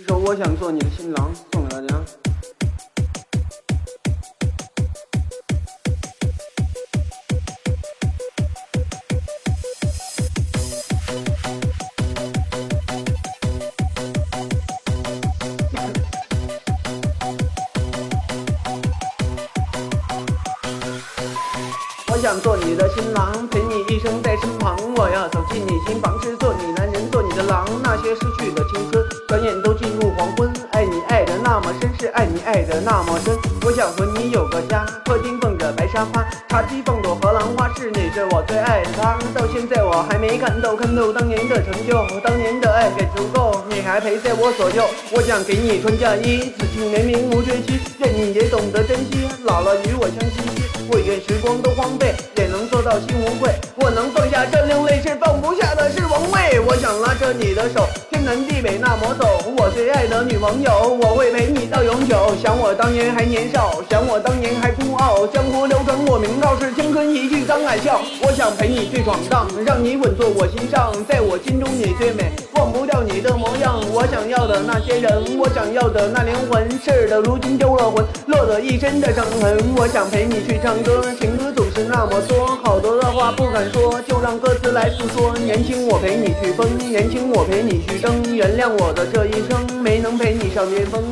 一首我想做你的新郎送给大家。我想做你的新郎，陪你一生在身旁。我要走进你心房，是做你男人，做你的郎。那些失去的青春，转眼都爱的那么深。我想和你有个家，客厅放着白沙发，茶几放朵荷兰花，是你是我最爱的他。到现在我还没看透，看透当年的成就，当年的爱给足够，你还陪在我左右。我想给你穿嫁衣，此情绵绵无追期，愿你也懂得珍惜，老了与我相依依。我愿时光都荒废，也能做到心无愧。我能放下这另类，是放不下的是王位。我想拉着你的手，天南地北那么走。我最爱的女朋友，我会陪你到永久。想我当年还年少，想我当年还孤傲。江湖流传我名号，是青春一句张海笑。我想陪你去闯荡，让你稳坐我心上，在我心中你最美，忘不掉你的模样。我想要的那些人，我想要的那灵魂，事的如今丢了魂，落得一身的伤痕。我想陪你去唱。歌情歌总是那么多，不敢说，就让歌词来诉说。年轻我陪你去疯，年轻我陪你去争，原谅我的这一生没能陪你上巅峰。